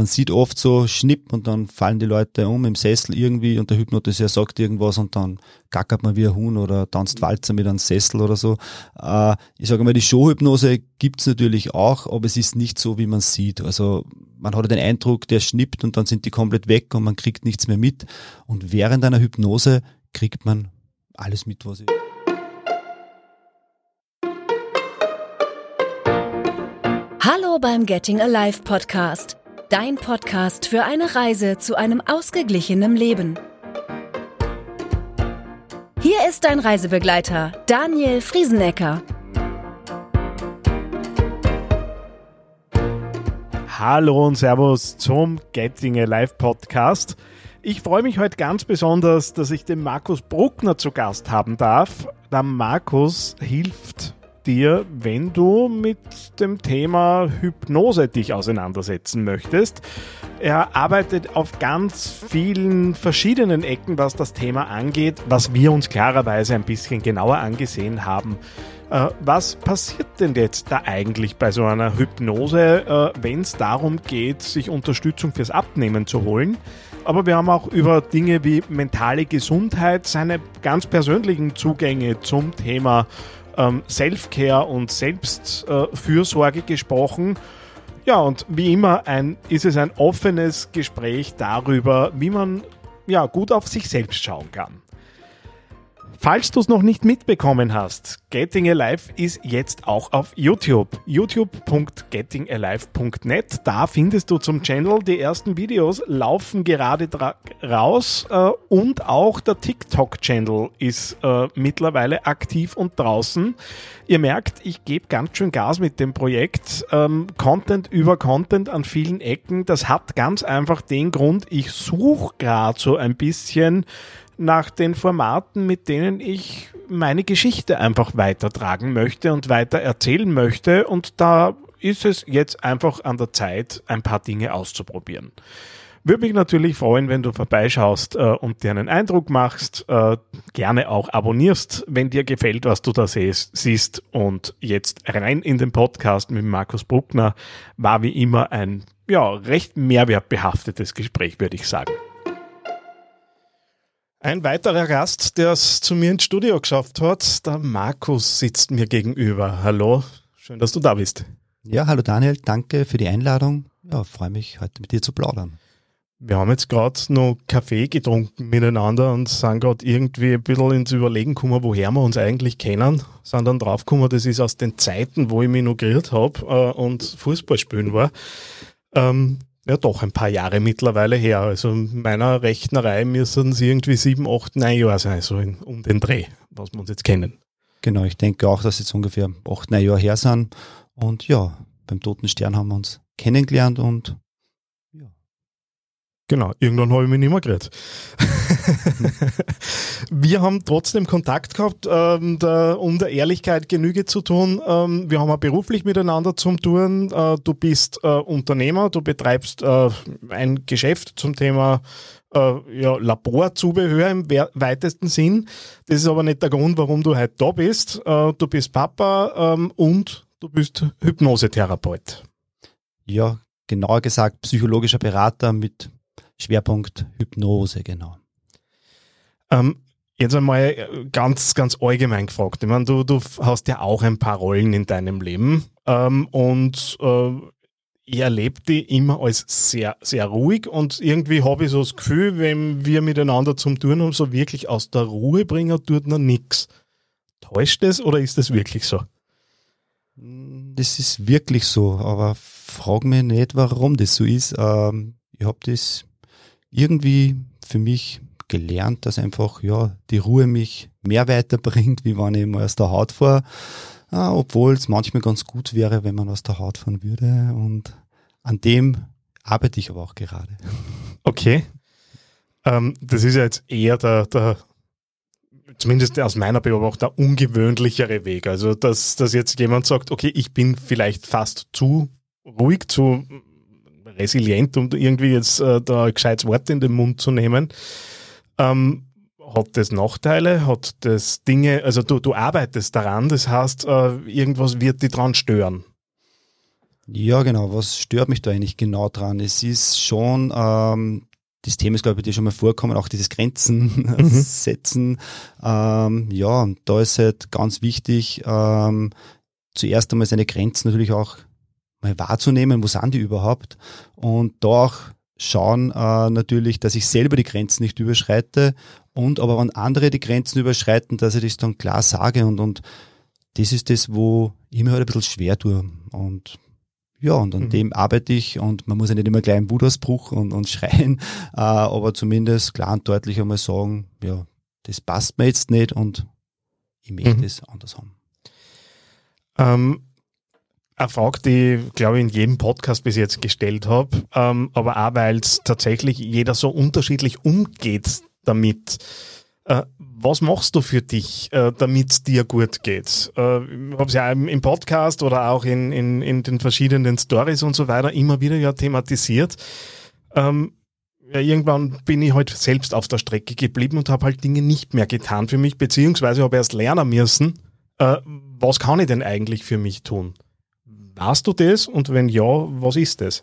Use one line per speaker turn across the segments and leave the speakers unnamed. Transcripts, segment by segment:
man sieht oft so Schnipp und dann fallen die Leute um im Sessel irgendwie und der Hypnotiseur sagt irgendwas und dann gackert man wie ein Huhn oder tanzt Walzer mit einem Sessel oder so. Äh, ich sage mal, die Showhypnose gibt's natürlich auch, aber es ist nicht so, wie man sieht. Also man hat den Eindruck, der schnippt und dann sind die komplett weg und man kriegt nichts mehr mit. Und während einer Hypnose kriegt man alles mit, was ich.
Hallo beim Getting Alive Podcast. Dein Podcast für eine Reise zu einem ausgeglichenen Leben. Hier ist dein Reisebegleiter, Daniel Friesenecker.
Hallo und Servus zum Getting Alive Podcast. Ich freue mich heute ganz besonders, dass ich den Markus Bruckner zu Gast haben darf. Der Markus hilft dir, wenn du mit dem Thema Hypnose dich auseinandersetzen möchtest. Er arbeitet auf ganz vielen verschiedenen Ecken, was das Thema angeht, was wir uns klarerweise ein bisschen genauer angesehen haben. Äh, was passiert denn jetzt da eigentlich bei so einer Hypnose, äh, wenn es darum geht, sich Unterstützung fürs Abnehmen zu holen? Aber wir haben auch über Dinge wie mentale Gesundheit, seine ganz persönlichen Zugänge zum Thema ähm, Self-Care und Selbstfürsorge gesprochen. Ja, und wie immer ein, ist es ein offenes Gespräch darüber, wie man ja, gut auf sich selbst schauen kann. Falls du es noch nicht mitbekommen hast, Getting Alive ist jetzt auch auf YouTube. youtube.gettingalive.net. Da findest du zum Channel die ersten Videos, laufen gerade raus äh, und auch der TikTok-Channel ist äh, mittlerweile aktiv und draußen. Ihr merkt, ich gebe ganz schön Gas mit dem Projekt. Ähm, Content über Content an vielen Ecken. Das hat ganz einfach den Grund, ich suche gerade so ein bisschen nach den Formaten, mit denen ich meine Geschichte einfach weitertragen möchte und weiter erzählen möchte. Und da ist es jetzt einfach an der Zeit, ein paar Dinge auszuprobieren. Würde mich natürlich freuen, wenn du vorbeischaust äh, und dir einen Eindruck machst. Äh, gerne auch abonnierst, wenn dir gefällt, was du da siehst, siehst. Und jetzt rein in den Podcast mit Markus Bruckner war wie immer ein ja, recht mehrwertbehaftetes Gespräch, würde ich sagen. Ein weiterer Gast, der es zu mir ins Studio geschafft hat, der Markus sitzt mir gegenüber. Hallo, schön, dass du da bist.
Ja, hallo Daniel, danke für die Einladung. Ja, freue mich, heute mit dir zu plaudern.
Wir haben jetzt gerade noch Kaffee getrunken miteinander und sind gerade irgendwie ein bisschen ins Überlegen gekommen, woher wir uns eigentlich kennen. Sind dann draufgekommen, das ist aus den Zeiten, wo ich mich noch habe äh, und Fußball spielen war. Ähm, ja doch ein paar Jahre mittlerweile her. Also meiner Rechnerei müssen es irgendwie sieben, acht, neun Jahre sein, so in, um den Dreh, was wir uns jetzt kennen.
Genau, ich denke auch, dass jetzt ungefähr acht, neun Jahre her sind. Und ja, beim Toten Stern haben wir uns kennengelernt und
Genau, irgendwann habe ich mich nicht mehr geredet. wir haben trotzdem Kontakt gehabt, ähm, der, um der Ehrlichkeit Genüge zu tun. Ähm, wir haben auch beruflich miteinander zum Touren. Äh, du bist äh, Unternehmer, du betreibst äh, ein Geschäft zum Thema äh, ja, Laborzubehör im weitesten Sinn. Das ist aber nicht der Grund, warum du heute da bist. Äh, du bist Papa ähm, und du bist Hypnosetherapeut.
Ja, genauer gesagt psychologischer Berater mit Schwerpunkt Hypnose, genau.
Ähm, jetzt einmal äh, ganz, ganz allgemein gefragt. Ich meine, du, du hast ja auch ein paar Rollen in deinem Leben ähm, und äh, ich erlebe die immer als sehr, sehr ruhig und irgendwie habe ich so das Gefühl, wenn wir miteinander zum Tun haben, so wirklich aus der Ruhe bringen, tut noch nichts. Täuscht das oder ist das wirklich so?
Das ist wirklich so, aber frag mich nicht, warum das so ist. Ähm, ich habe das irgendwie für mich gelernt, dass einfach ja die Ruhe mich mehr weiterbringt, wie wenn ich mal aus der Haut fahre. Ah, obwohl es manchmal ganz gut wäre, wenn man aus der Haut fahren würde. Und an dem arbeite ich aber auch gerade.
Okay. Ähm, das ist ja jetzt eher der, der, zumindest aus meiner Beobachtung, der ungewöhnlichere Weg. Also, dass, dass jetzt jemand sagt, okay, ich bin vielleicht fast zu ruhig, zu resilient, um irgendwie jetzt äh, da ein gescheites Wort in den Mund zu nehmen. Ähm, hat das Nachteile? Hat das Dinge, also du, du arbeitest daran, das heißt, äh, irgendwas wird dich dran stören?
Ja, genau. Was stört mich da eigentlich genau dran? Es ist schon, ähm, das Thema ist, glaube ich, dir schon mal vorkommen, auch dieses Grenzen mhm. setzen. Ähm, ja, und da ist halt ganz wichtig, ähm, zuerst einmal seine Grenzen natürlich auch mal wahrzunehmen, wo sind die überhaupt? Und da auch schauen äh, natürlich, dass ich selber die Grenzen nicht überschreite und aber wenn andere die Grenzen überschreiten, dass ich das dann klar sage und, und das ist das, wo ich mir halt ein bisschen schwer tue. Und ja, und an mhm. dem arbeite ich und man muss ja nicht immer gleich einen Wudausbruch und, und schreien, äh, aber zumindest klar und deutlich einmal sagen, ja, das passt mir jetzt nicht und ich möchte es anders haben.
Ähm, eine Frage, die ich glaube ich in jedem Podcast bis jetzt gestellt habe, ähm, aber auch weil es tatsächlich jeder so unterschiedlich umgeht damit. Äh, was machst du für dich, äh, damit es dir gut geht? Äh, ich habe es ja im Podcast oder auch in, in, in den verschiedenen Stories und so weiter immer wieder ja thematisiert. Ähm, ja, irgendwann bin ich halt selbst auf der Strecke geblieben und habe halt Dinge nicht mehr getan für mich, beziehungsweise habe erst lernen müssen, äh, was kann ich denn eigentlich für mich tun? Warst du das und wenn ja, was ist das?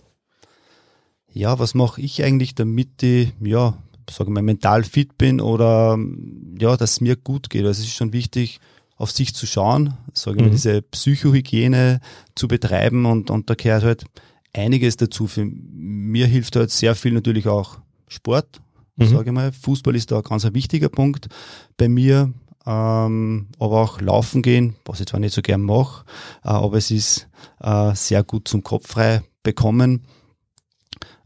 Ja, was mache ich eigentlich, damit ich, ja, sage mal, mental fit bin oder ja, dass es mir gut geht. Also es ist schon wichtig, auf sich zu schauen, sage ich mhm. mal, diese Psychohygiene zu betreiben und, und da gehört halt einiges dazu. Für mir hilft halt sehr viel natürlich auch Sport, mhm. sage ich mal. Fußball ist da ein ganz ein wichtiger Punkt bei mir ähm, aber auch laufen gehen, was ich zwar nicht so gern mache, äh, aber es ist äh, sehr gut zum Kopf frei bekommen.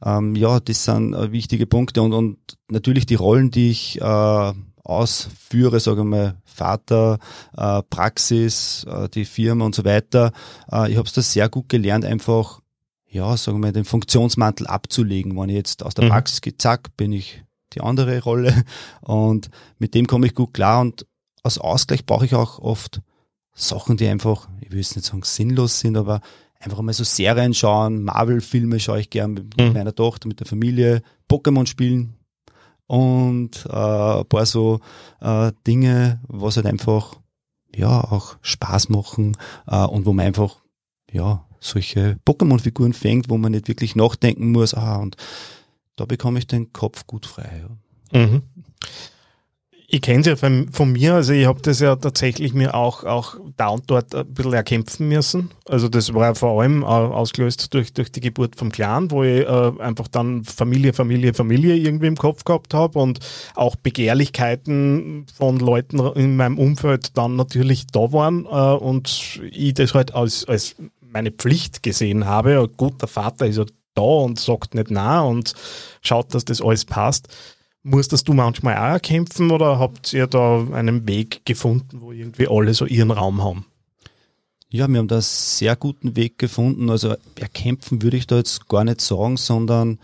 Ähm, ja, das sind äh, wichtige Punkte und, und natürlich die Rollen, die ich äh, ausführe, sage ich mal, Vater, äh, Praxis, äh, die Firma und so weiter. Äh, ich habe es da sehr gut gelernt, einfach, ja, sagen wir mal, den Funktionsmantel abzulegen. Wenn ich jetzt aus der mhm. Praxis gehe, zack, bin ich die andere Rolle und mit dem komme ich gut klar und als Ausgleich brauche ich auch oft Sachen, die einfach, ich will es nicht sagen sinnlos sind, aber einfach mal so Serien schauen, Marvel-Filme schaue ich gern mit mhm. meiner Tochter, mit der Familie, Pokémon spielen und äh, ein paar so äh, Dinge, was halt einfach ja auch Spaß machen äh, und wo man einfach ja solche Pokémon-Figuren fängt, wo man nicht wirklich nachdenken muss, ah, und da bekomme ich den Kopf gut frei. Ja. Mhm.
Ich kenne es ja von, von, mir, also ich habe das ja tatsächlich mir auch, auch da und dort ein bisschen erkämpfen müssen. Also das war ja vor allem ausgelöst durch, durch die Geburt vom Clan, wo ich äh, einfach dann Familie, Familie, Familie irgendwie im Kopf gehabt habe und auch Begehrlichkeiten von Leuten in meinem Umfeld dann natürlich da waren äh, und ich das halt als, als meine Pflicht gesehen habe. Gut, der Vater ist ja da und sagt nicht na und schaut, dass das alles passt. Musstest du manchmal auch erkämpfen oder habt ihr da einen Weg gefunden, wo irgendwie alle so ihren Raum haben?
Ja, wir haben da einen sehr guten Weg gefunden. Also erkämpfen würde ich da jetzt gar nicht sagen, sondern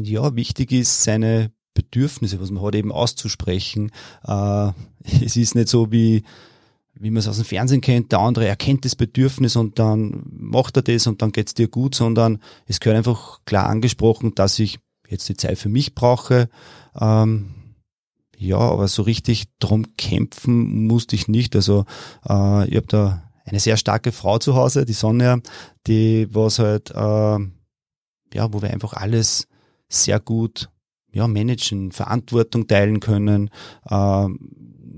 ja, wichtig ist, seine Bedürfnisse, was man hat, eben auszusprechen. Äh, es ist nicht so wie, wie man es aus dem Fernsehen kennt, der andere erkennt das Bedürfnis und dann macht er das und dann geht's dir gut, sondern es gehört einfach klar angesprochen, dass ich jetzt die Zeit für mich brauche. Ähm, ja, aber so richtig drum kämpfen musste ich nicht. Also äh, ich habe da eine sehr starke Frau zu Hause, die Sonja, die was halt, äh, ja, wo wir einfach alles sehr gut ja, managen, Verantwortung teilen können, äh,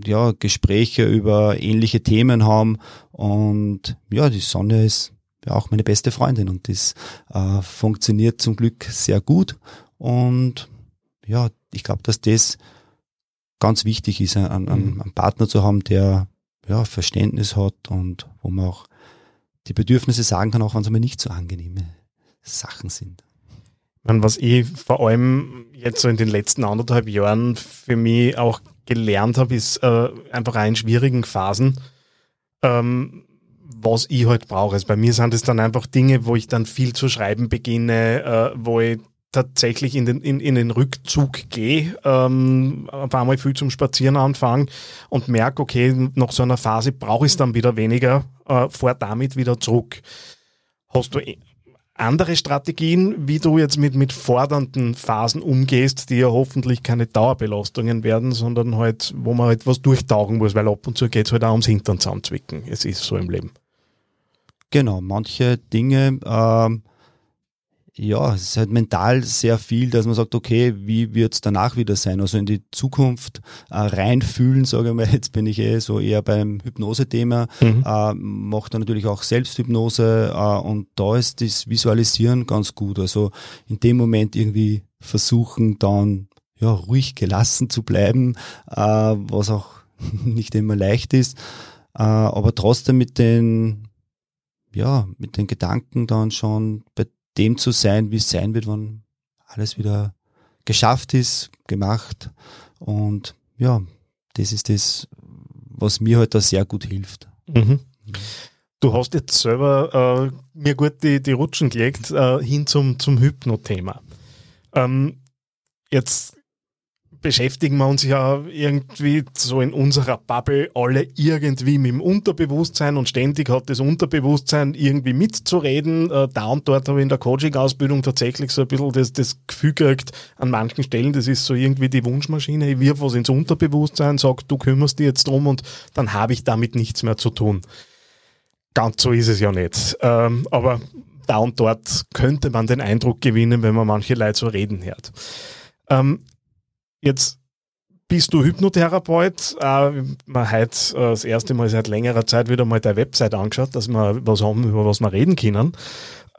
ja, Gespräche über ähnliche Themen haben und ja, die Sonja ist ja auch meine beste Freundin und das äh, funktioniert zum Glück sehr gut und ja, ich glaube, dass das ganz wichtig ist, einen, einen, einen Partner zu haben, der ja, Verständnis hat und wo man auch die Bedürfnisse sagen kann, auch wenn es einmal nicht so angenehme Sachen sind.
Was ich vor allem jetzt so in den letzten anderthalb Jahren für mich auch gelernt habe, ist äh, einfach auch in schwierigen Phasen, ähm, was ich halt brauche. Also bei mir sind es dann einfach Dinge, wo ich dann viel zu schreiben beginne, äh, wo ich tatsächlich in den, in, in den Rückzug gehe, ähm, auf einmal viel zum Spazieren anfangen und merke, okay, nach so einer Phase brauche ich es dann wieder weniger, äh, fahr damit wieder zurück. Hast du andere Strategien, wie du jetzt mit, mit fordernden Phasen umgehst, die ja hoffentlich keine Dauerbelastungen werden, sondern halt, wo man halt was durchtauchen muss, weil ab und zu geht es halt auch ums Hintern zusammenzwicken. Es ist so im Leben.
Genau, manche Dinge, ähm, ja, es ist halt mental sehr viel, dass man sagt, okay, wie wird es danach wieder sein? Also in die Zukunft äh, reinfühlen, sage ich mal, jetzt bin ich eh so eher beim Hypnose-Thema, mhm. äh, mache dann natürlich auch Selbsthypnose äh, und da ist das Visualisieren ganz gut. Also in dem Moment irgendwie versuchen dann ja ruhig gelassen zu bleiben, äh, was auch nicht immer leicht ist, äh, aber trotzdem mit den ja, mit den Gedanken dann schon bei dem zu sein, wie es sein wird, wenn alles wieder geschafft ist, gemacht. Und ja, das ist das, was mir heute halt sehr gut hilft. Mhm.
Du hast jetzt selber äh, mir gut die, die Rutschen gelegt äh, hin zum, zum Hypno-Thema. Ähm, jetzt beschäftigen wir uns ja irgendwie so in unserer Bubble alle irgendwie mit dem Unterbewusstsein und ständig hat das Unterbewusstsein irgendwie mitzureden. Äh, da und dort habe ich in der Coaching-Ausbildung tatsächlich so ein bisschen das, das Gefühl gekriegt, an manchen Stellen, das ist so irgendwie die Wunschmaschine. Ich wirf was ins Unterbewusstsein, sag, du kümmerst dich jetzt drum und dann habe ich damit nichts mehr zu tun. Ganz so ist es ja nicht. Ähm, aber da und dort könnte man den Eindruck gewinnen, wenn man manche Leute so reden hört. Ähm, Jetzt bist du Hypnotherapeut. Äh, man hat äh, das erste Mal seit längerer Zeit wieder mal deine Website angeschaut, dass wir was haben, über was wir reden können.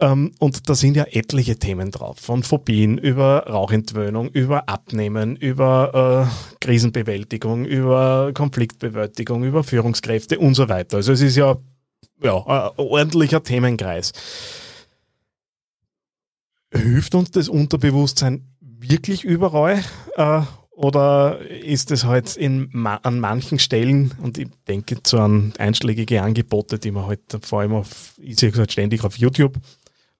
Ähm, und da sind ja etliche Themen drauf. Von Phobien über Rauchentwöhnung, über Abnehmen, über äh, Krisenbewältigung, über Konfliktbewältigung, über Führungskräfte und so weiter. Also es ist ja, ja ein ordentlicher Themenkreis. Hilft uns das Unterbewusstsein wirklich überall? Äh, oder ist es halt in, an manchen Stellen, und ich denke zu an einschlägige Angebote, die man halt vor allem auf, ich sehe halt ständig auf YouTube,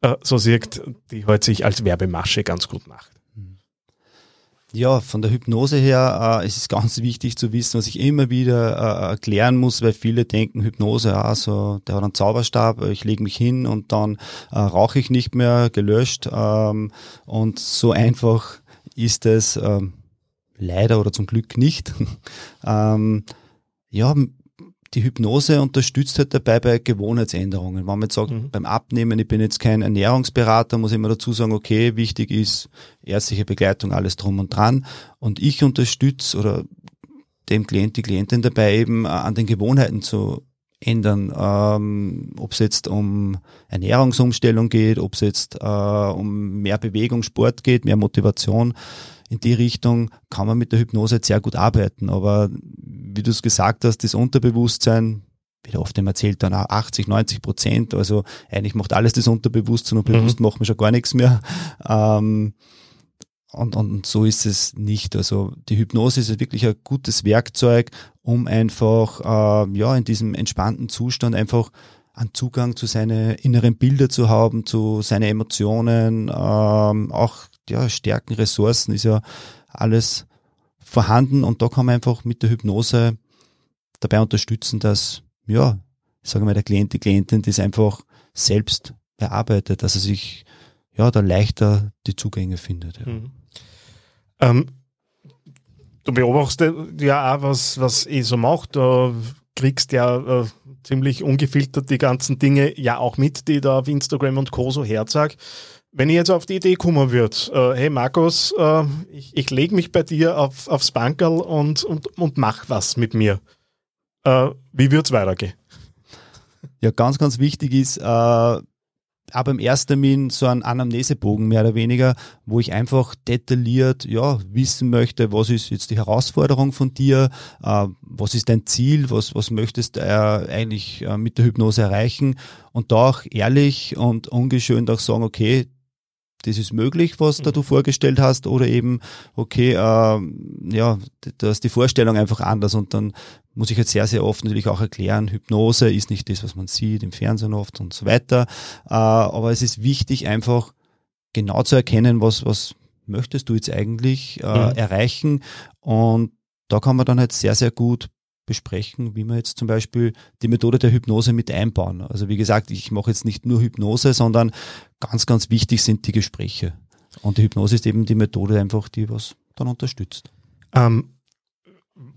äh, so sieht, die halt sich als Werbemasche ganz gut macht.
Ja, von der Hypnose her äh, es ist ganz wichtig zu wissen, was ich immer wieder äh, erklären muss, weil viele denken, Hypnose, ja, so, der hat einen Zauberstab, ich lege mich hin und dann äh, rauche ich nicht mehr, gelöscht. Ähm, und so einfach ist es ähm, leider oder zum Glück nicht. ähm, ja, die Hypnose unterstützt halt dabei bei Gewohnheitsänderungen. Wenn man jetzt sagt, mhm. beim Abnehmen, ich bin jetzt kein Ernährungsberater, muss ich immer dazu sagen, okay, wichtig ist ärztliche Begleitung, alles drum und dran. Und ich unterstütze oder dem Klient, die Klientin dabei eben äh, an den Gewohnheiten zu ändern, ähm, ob es jetzt um Ernährungsumstellung geht, ob es jetzt äh, um mehr Bewegung, Sport geht, mehr Motivation. In die Richtung kann man mit der Hypnose sehr gut arbeiten. Aber wie du es gesagt hast, das Unterbewusstsein, wie oft immer erzählt, dann auch 80, 90 Prozent. Also eigentlich macht alles das Unterbewusstsein und bewusst mhm. machen wir schon gar nichts mehr. Ähm, und, und so ist es nicht. Also die Hypnose ist wirklich ein gutes Werkzeug, um einfach äh, ja in diesem entspannten Zustand einfach einen Zugang zu seinen inneren Bilder zu haben, zu seinen Emotionen, ähm, auch ja, Stärken, Ressourcen ist ja alles vorhanden und da kann man einfach mit der Hypnose dabei unterstützen, dass, ja, sagen wir der Klient, die Klientin das einfach selbst erarbeitet, dass er sich ja da leichter die Zugänge findet. Ja. Mhm.
Ähm, du beobachtest ja auch, was, was ich so mache. Du kriegst ja äh, ziemlich ungefiltert die ganzen Dinge ja auch mit, die da auf Instagram und Co. so herzag. Wenn ich jetzt auf die Idee kommen würde, äh, hey Markus, äh, ich, ich lege mich bei dir auf, aufs Bankerl und, und, und mach was mit mir. Äh, wie es weitergehen?
Ja, ganz, ganz wichtig ist, äh, aber im ersten Termin so ein Anamnesebogen mehr oder weniger, wo ich einfach detailliert ja, wissen möchte, was ist jetzt die Herausforderung von dir, äh, was ist dein Ziel, was, was möchtest du äh, eigentlich äh, mit der Hypnose erreichen und da auch ehrlich und ungeschönt auch sagen, okay, das ist möglich, was da du mhm. vorgestellt hast, oder eben, okay, äh, ja, da ist die Vorstellung einfach anders und dann muss ich jetzt sehr, sehr oft natürlich auch erklären, Hypnose ist nicht das, was man sieht im Fernsehen oft und so weiter. Äh, aber es ist wichtig, einfach genau zu erkennen, was, was möchtest du jetzt eigentlich äh, mhm. erreichen. Und da kann man dann halt sehr, sehr gut besprechen, wie wir jetzt zum Beispiel die Methode der Hypnose mit einbauen. Also wie gesagt, ich mache jetzt nicht nur Hypnose, sondern ganz, ganz wichtig sind die Gespräche. Und die Hypnose ist eben die Methode einfach, die was dann unterstützt.
Ähm,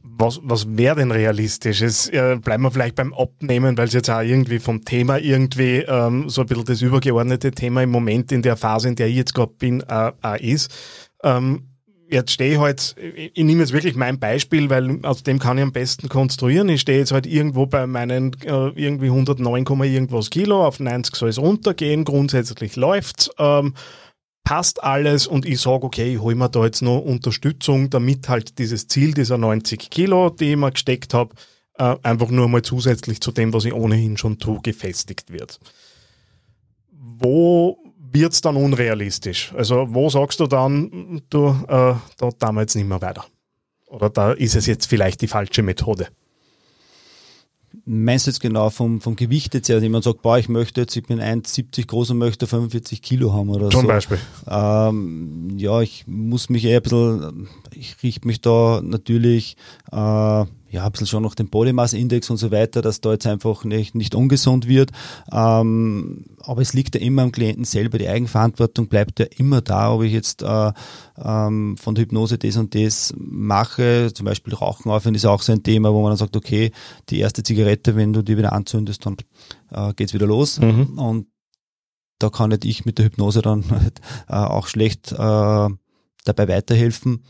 was, was wäre denn realistisch? Es, äh, bleiben wir vielleicht beim Abnehmen, weil es jetzt auch irgendwie vom Thema irgendwie ähm, so ein bisschen das übergeordnete Thema im Moment in der Phase, in der ich jetzt gerade bin, äh, äh, ist. Ähm, jetzt stehe ich halt, ich, nehme jetzt wirklich mein Beispiel, weil aus dem kann ich am besten konstruieren. Ich stehe jetzt halt irgendwo bei meinen äh, irgendwie 109, irgendwas Kilo, auf 90 soll es runtergehen, grundsätzlich läuft's. Ähm, passt alles und ich sage, okay, ich hole mir da jetzt noch Unterstützung, damit halt dieses Ziel dieser 90 Kilo, die ich mir gesteckt habe, äh, einfach nur mal zusätzlich zu dem, was ich ohnehin schon tue, gefestigt wird. Wo wird's dann unrealistisch? Also wo sagst du dann, du, äh, da jetzt nicht mehr weiter? Oder da ist es jetzt vielleicht die falsche Methode?
Meinst du jetzt genau vom, vom Gewicht jetzt her, dass jemand sagt, boah, ich möchte jetzt, ich bin 1,70 groß und möchte 45 Kilo haben oder
Zum
so.
Beispiel.
Ähm, ja, ich muss mich eher ein bisschen, ich richte mich da natürlich äh, ja, ein bisschen schon noch den Body Mass Index und so weiter, dass da jetzt einfach nicht, nicht ungesund wird. Ähm, aber es liegt ja immer am Klienten selber. Die Eigenverantwortung bleibt ja immer da, ob ich jetzt äh, ähm, von der Hypnose das und das mache. Zum Beispiel Rauchen aufhören ist auch so ein Thema, wo man dann sagt, okay, die erste Zigarette, wenn du die wieder anzündest, dann äh, geht's wieder los.
Mhm.
Und da kann nicht ich mit der Hypnose dann halt, äh, auch schlecht äh, dabei weiterhelfen.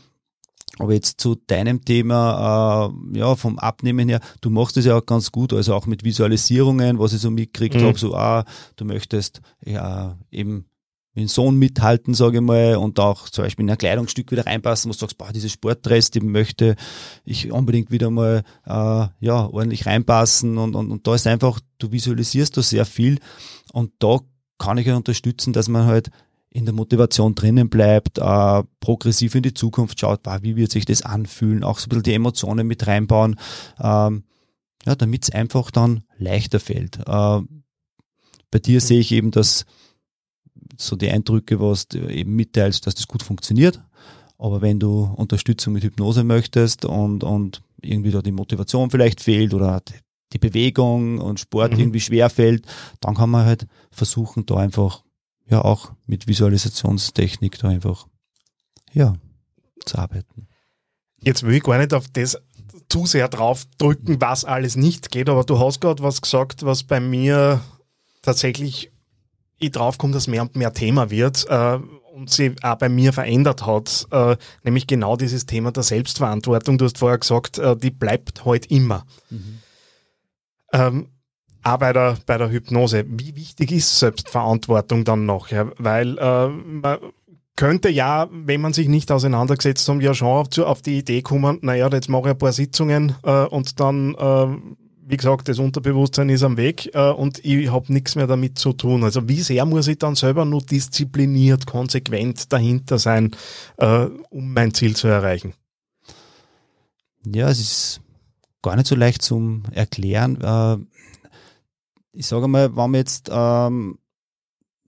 Aber jetzt zu deinem Thema, äh, ja, vom Abnehmen her, du machst es ja auch ganz gut, also auch mit Visualisierungen, was ich so mitgekriegt
Mhm.
habe, so, ah, du möchtest ja eben mit dem Sohn mithalten, sage ich mal, und auch zum Beispiel in ein Kleidungsstück wieder reinpassen, wo du sagst, boah, dieses Sportdress, die möchte ich unbedingt wieder mal äh, ja, ordentlich reinpassen und, und, und da ist einfach, du visualisierst da sehr viel und da kann ich ja unterstützen, dass man halt in der Motivation drinnen bleibt, äh, progressiv in die Zukunft schaut, boah, wie wird sich das anfühlen, auch so ein bisschen die Emotionen mit reinbauen, ähm, ja, damit es einfach dann leichter fällt. Äh, bei dir sehe ich eben, dass so die Eindrücke, was du eben mitteilst, dass das gut funktioniert. Aber wenn du Unterstützung mit Hypnose möchtest und, und irgendwie da die Motivation vielleicht fehlt oder die- die Bewegung und Sport
Mhm.
irgendwie schwer fällt, dann kann man halt versuchen, da einfach ja auch mit Visualisationstechnik da einfach ja zu arbeiten.
Jetzt will ich gar nicht auf das zu sehr drauf drücken, was alles nicht geht, aber du hast gerade was gesagt, was bei mir tatsächlich ich draufkomme, dass mehr und mehr Thema wird äh, und sie auch bei mir verändert hat, äh, nämlich genau dieses Thema der Selbstverantwortung. Du hast vorher gesagt, äh, die bleibt heute immer. Ähm, auch bei der, bei der Hypnose. Wie wichtig ist Selbstverantwortung dann noch? Weil äh, man könnte ja, wenn man sich nicht auseinandergesetzt hat, ja schon auf, auf die Idee kommen, naja, jetzt mache ich ein paar Sitzungen äh, und dann, äh, wie gesagt, das Unterbewusstsein ist am Weg äh, und ich habe nichts mehr damit zu tun. Also wie sehr muss ich dann selber nur diszipliniert, konsequent dahinter sein, äh, um mein Ziel zu erreichen?
Ja, es ist gar nicht so leicht zum Erklären. Äh, ich sage mal, wenn man jetzt ähm,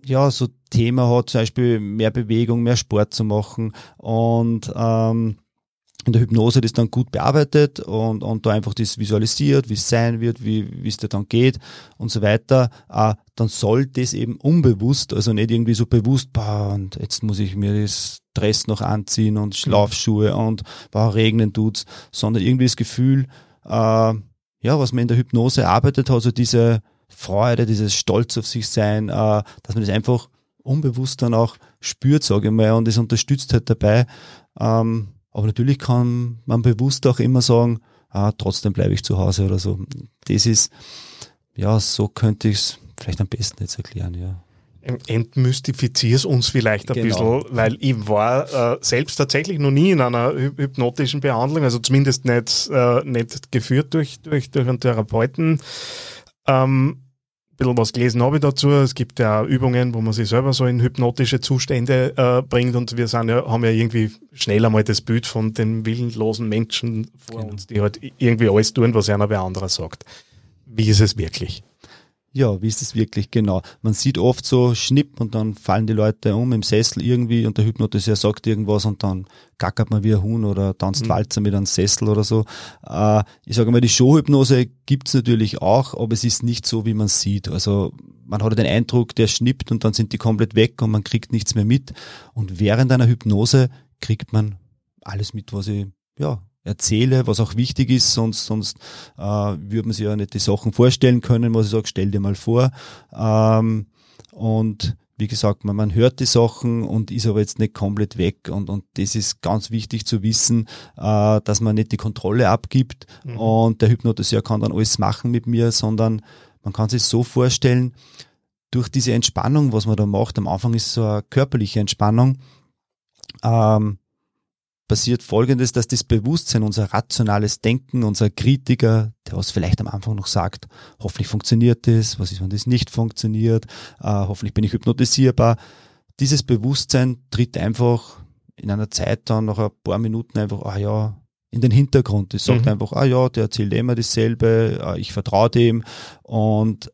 ja so Thema hat, zum Beispiel mehr Bewegung, mehr Sport zu machen und ähm, in der Hypnose das dann gut bearbeitet und, und da einfach das visualisiert, wie es sein wird, wie wie es dir dann geht und so weiter, äh, dann soll das eben unbewusst, also nicht irgendwie so bewusst, boah, und jetzt muss ich mir das Dress noch anziehen und Schlafschuhe und boah, regnen tut's, sondern irgendwie das Gefühl, äh, ja, was man in der Hypnose arbeitet hat, so diese Freude, dieses Stolz auf sich sein, äh, dass man das einfach unbewusst dann auch spürt, sage ich mal, und es unterstützt halt dabei. Ähm, aber natürlich kann man bewusst auch immer sagen, ah, trotzdem bleibe ich zu Hause oder so. Das ist, ja, so könnte ich es vielleicht am besten jetzt erklären, ja.
Entmystifizier's uns vielleicht ein
Genau.
bisschen, weil ich war äh, selbst tatsächlich noch nie in einer hy hypnotischen Behandlung, also zumindest nicht, äh, nicht geführt durch, durch, durch einen Therapeuten. Ähm, ein bisschen was gelesen habe ich dazu. Es gibt ja Übungen, wo man sich selber so in hypnotische Zustände äh, bringt und wir sind ja, haben ja irgendwie schnell einmal das Bild von den willenlosen Menschen vor
Genau.
uns, die halt irgendwie alles tun, was einer wer anderer sagt. Wie ist es wirklich?
Ja, wie ist es wirklich genau? Man sieht oft so Schnipp und dann fallen die Leute um im Sessel irgendwie und der Hypnotiseur sagt irgendwas und dann gackert man wie ein Huhn oder tanzt
Mhm.
Walzer mit einem Sessel oder so. Äh, ich sage mal, die Showhypnose gibt's natürlich auch, aber es ist nicht so, wie man sieht. Also man hat den Eindruck, der schnippt und dann sind die komplett weg und man kriegt nichts mehr mit. Und während einer Hypnose kriegt man alles mit, was ich ja erzähle, was auch wichtig ist, sonst, sonst äh, würde man sich ja nicht die Sachen vorstellen können, was ich sage, stell dir mal vor. Ähm, und wie gesagt, man, man hört die Sachen und ist aber jetzt nicht komplett weg. Und, und das ist ganz wichtig zu wissen, äh, dass man nicht die Kontrolle abgibt mhm. und der Hypnotiseur kann dann alles machen mit mir, sondern man kann sich so vorstellen, durch diese Entspannung, was man da macht, am Anfang ist so eine körperliche Entspannung, ähm, passiert Folgendes, dass das Bewusstsein, unser rationales Denken, unser Kritiker, der was vielleicht am Anfang noch sagt, hoffentlich funktioniert das, was ist, wenn das nicht funktioniert, äh, hoffentlich bin ich hypnotisierbar. Dieses Bewusstsein tritt einfach in einer Zeit dann nach ein paar Minuten einfach, ah ja, in den Hintergrund. Es sagt mhm. einfach, ah ja, der erzählt immer dasselbe, äh, ich vertraue dem und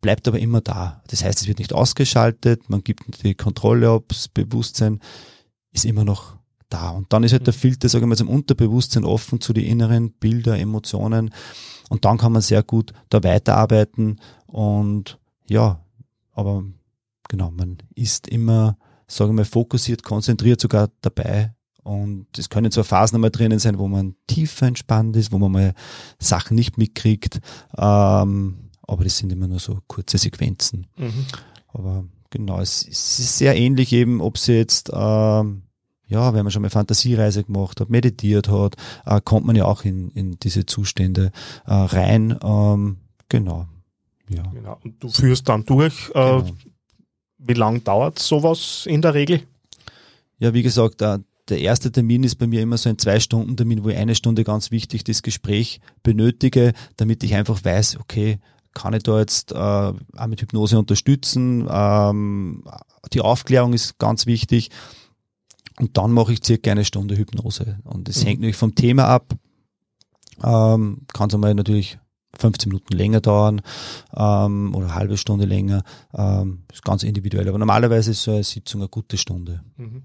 bleibt aber immer da. Das heißt, es wird nicht ausgeschaltet, man gibt die Kontrolle ab, das Bewusstsein ist immer noch da. Und dann ist halt der mhm. Filter, sagen wir mal, zum Unterbewusstsein offen zu den inneren Bilder, Emotionen. Und dann kann man sehr gut da weiterarbeiten. Und ja, aber genau, man ist immer, sagen wir mal, fokussiert, konzentriert sogar dabei. Und es können zwar Phasen einmal drinnen sein, wo man tiefer entspannt ist, wo man mal Sachen nicht mitkriegt, ähm, aber das sind immer nur so kurze Sequenzen. Mhm. Aber genau, es, es, ist sehr ähnlich eben, ob sie jetzt ähm, ja, wenn man schon mal Fantasiereise gemacht hat, meditiert hat, äh, kommt man ja auch in, in diese Zustände äh, rein. Ähm, genau.
Ja. Genau. Und du führst dann durch. Äh, genau. Wie lang dauert sowas in der Regel?
Ja, wie gesagt, äh, der erste Termin ist bei mir immer so ein Zwei-Stunden-Termin, wo ich eine Stunde ganz wichtig das Gespräch benötige, damit ich einfach weiß, okay, kann ich da jetzt äh, auch mit Hypnose unterstützen? Ähm, die Aufklärung ist ganz wichtig. Und dann mache ich circa eine Stunde Hypnose. Und es mhm. hängt natürlich vom Thema ab. Ähm, Kann es einmal natürlich 15 Minuten länger dauern ähm, oder eine halbe Stunde länger. Ähm, ist ganz individuell. Aber normalerweise ist so eine Sitzung eine gute Stunde. Mhm.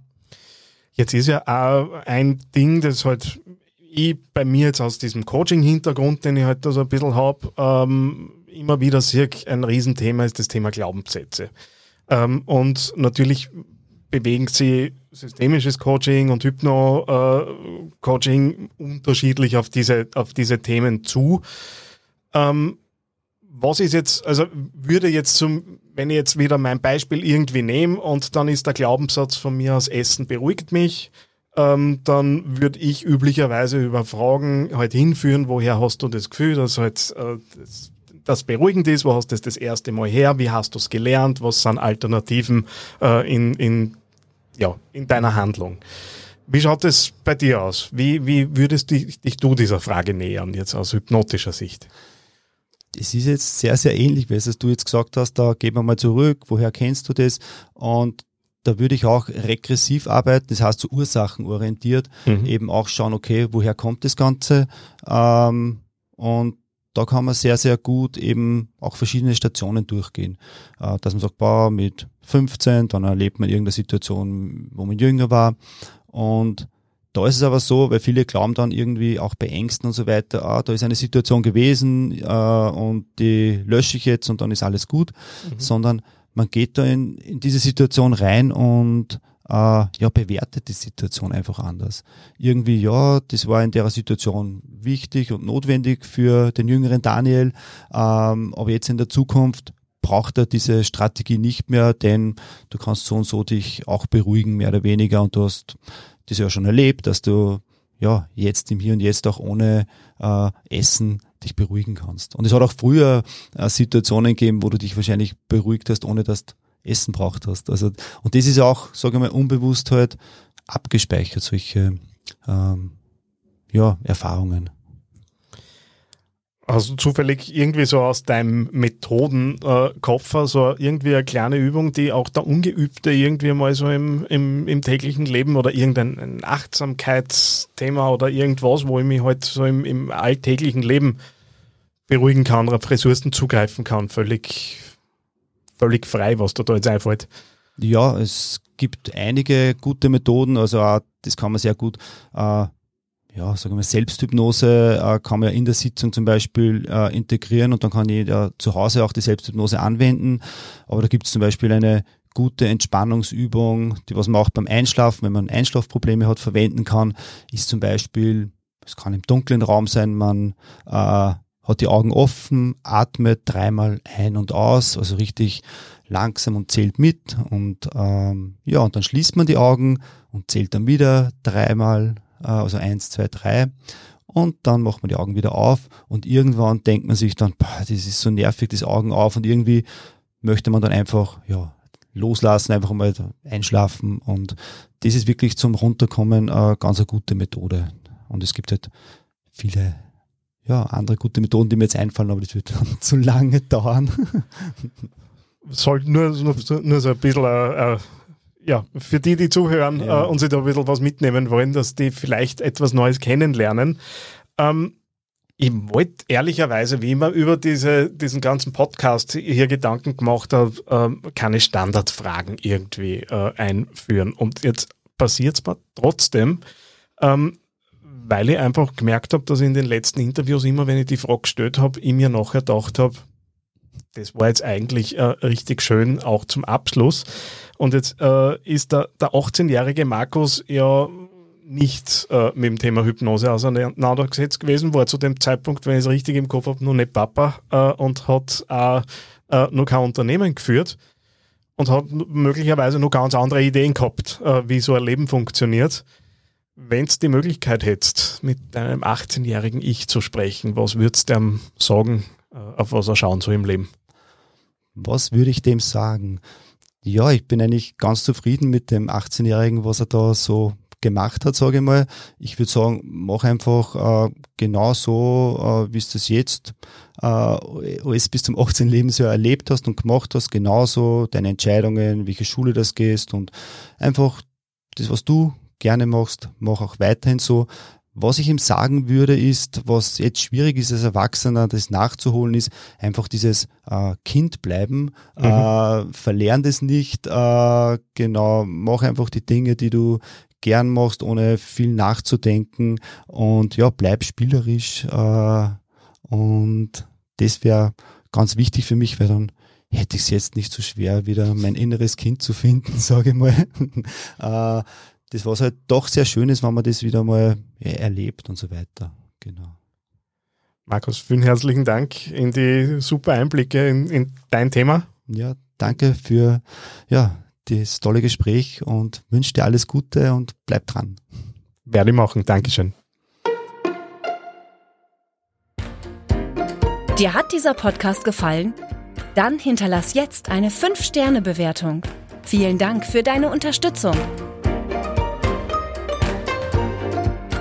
Jetzt ist ja auch ein Ding, das halt ich bei mir jetzt aus diesem Coaching-Hintergrund, den ich halt da so ein bisschen habe, ähm, immer wieder sehe, ein Riesenthema ist das Thema Glaubenssätze. Ähm, und natürlich bewegen sie systemisches Coaching und Hypno-Coaching äh, unterschiedlich auf diese, auf diese Themen zu. Ähm, was ist jetzt, also würde jetzt zum, wenn ich jetzt wieder mein Beispiel irgendwie nehme und dann ist der Glaubenssatz von mir aus Essen beruhigt mich, ähm, dann würde ich üblicherweise über Fragen halt hinführen, woher hast du das Gefühl, dass halt äh, das, das beruhigend ist, wo hast du das das erste Mal her, wie hast du es gelernt, was sind Alternativen äh, in, in ja, in deiner Handlung. Wie schaut es bei dir aus? Wie, wie würdest dich, dich du dieser Frage nähern, jetzt aus hypnotischer Sicht?
Es ist jetzt sehr, sehr ähnlich, wie es du jetzt gesagt hast, da gehen wir mal zurück, woher kennst du das? Und da würde ich auch regressiv arbeiten, das heißt so ursachenorientiert, mhm. eben auch schauen, okay, woher kommt das Ganze? Ähm, und da kann man sehr, sehr gut eben auch verschiedene Stationen durchgehen. Äh, dass man sagt, boah, mit 15, dann erlebt man irgendeine Situation, wo man jünger war. Und da ist es aber so, weil viele glauben dann irgendwie auch bei Ängsten und so weiter, ah, da ist eine Situation gewesen äh, und die lösche ich jetzt und dann ist alles gut, mhm. sondern man geht da in, in diese Situation rein und äh, ja, bewertet die Situation einfach anders. Irgendwie, ja, das war in der Situation wichtig und notwendig für den jüngeren Daniel, ähm, aber jetzt in der Zukunft braucht er diese Strategie nicht mehr, denn du kannst so und so dich auch beruhigen, mehr oder weniger. Und du hast das ja schon erlebt, dass du ja jetzt im Hier und Jetzt auch ohne äh, Essen dich beruhigen kannst. Und es hat auch früher äh, Situationen gegeben, wo du dich wahrscheinlich beruhigt hast, ohne dass du Essen braucht hast. Also, und das ist ja auch, sage ich mal, unbewusst halt abgespeichert, solche ähm, ja, Erfahrungen.
Du zufällig irgendwie so aus deinem Methodenkoffer so irgendwie eine kleine Übung, die auch der Ungeübte irgendwie mal so im, im, im täglichen Leben oder irgendein Achtsamkeitsthema oder irgendwas, wo ich mich halt so im, im alltäglichen Leben beruhigen kann, auf Ressourcen zugreifen kann, völlig, völlig frei, was da, da jetzt einfällt.
Ja, es gibt einige gute Methoden, also auch, das kann man sehr gut äh, ja, sagen wir, Selbsthypnose äh, kann man ja in der Sitzung zum Beispiel äh, integrieren und dann kann jeder zu Hause auch die Selbsthypnose anwenden. Aber da gibt es zum Beispiel eine gute Entspannungsübung, die was man auch beim Einschlafen, wenn man Einschlafprobleme hat, verwenden kann, ist zum Beispiel es kann im dunklen Raum sein, man äh, hat die Augen offen, atmet dreimal ein und aus, also richtig langsam und zählt mit und ähm, ja, und dann schließt man die Augen und zählt dann wieder dreimal, äh, also eins, zwei, drei und dann macht man die Augen wieder auf und irgendwann denkt man sich dann, boah, das ist so nervig, das Augen auf und irgendwie möchte man dann einfach, ja, loslassen, einfach mal einschlafen und das ist wirklich zum Runterkommen eine ganz eine gute Methode. Und es gibt halt viele ja, andere gute Methoden, die mir jetzt einfallen, aber das wird dann zu lange dauern.
Soll nur, nur, nur so ein bisschen, äh, äh, ja, für die, die zuhören ja. äh, und sich da ein bisschen was mitnehmen wollen, dass die vielleicht etwas Neues kennenlernen. Ähm, ich wollte ehrlicherweise, wie immer über diese, diesen ganzen Podcast hier Gedanken gemacht habe, ähm, keine Standardfragen irgendwie äh, einführen. Und jetzt passiert es mir trotzdem, ähm, weil ich einfach gemerkt habe, dass ich in den letzten Interviews immer, wenn ich die Frage gestellt habe, ich mir nachher gedacht habe, das war jetzt eigentlich äh, richtig schön, auch zum Abschluss. Und jetzt äh, ist der, der 18-jährige Markus ja nicht äh, mit dem Thema Hypnose auseinandergesetzt gewesen, war zu dem Zeitpunkt, wenn ich es richtig im Kopf habe, noch nicht Papa äh, und hat auch äh, noch kein Unternehmen geführt und hat möglicherweise noch ganz andere Ideen gehabt, äh, wie so ein Leben funktioniert. Wenn du die Möglichkeit hättest, mit deinem 18-jährigen Ich zu sprechen, was würdest du ihm sagen, äh, auf was er schauen soll im Leben?
Was würde ich dem sagen? Ja, ich bin eigentlich ganz zufrieden mit dem 18-Jährigen, was er da so gemacht hat, sage ich mal. Ich würde sagen, mach einfach äh, genau so, äh, wie das jetzt äh, alles bis zum 18. Lebensjahr erlebt hast und gemacht hast, genauso deine Entscheidungen, welche Schule das gehst und einfach das, was du gerne machst, mach auch weiterhin so. Was ich ihm sagen würde, ist, was jetzt schwierig ist als Erwachsener, das nachzuholen, ist einfach dieses äh, Kind bleiben, mhm. äh, verlern das nicht, äh, genau, mach einfach die Dinge, die du gern machst, ohne viel nachzudenken und ja, bleib spielerisch äh, und das wäre ganz wichtig für mich, weil dann hätte ich es jetzt nicht so schwer, wieder mein inneres Kind zu finden, sage ich mal. äh, das was halt doch sehr schön ist, wenn man das wieder mal erlebt und so weiter. Genau.
Markus, vielen herzlichen Dank in die super Einblicke in, in dein Thema.
Ja, danke für ja, das tolle Gespräch und wünsche dir alles Gute und bleib dran.
Werde ich machen. Dankeschön.
Dir hat dieser Podcast gefallen? Dann hinterlass jetzt eine 5-Sterne-Bewertung. Vielen Dank für deine Unterstützung.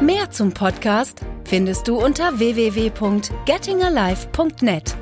Mehr zum Podcast findest du unter www.gettingalive.net.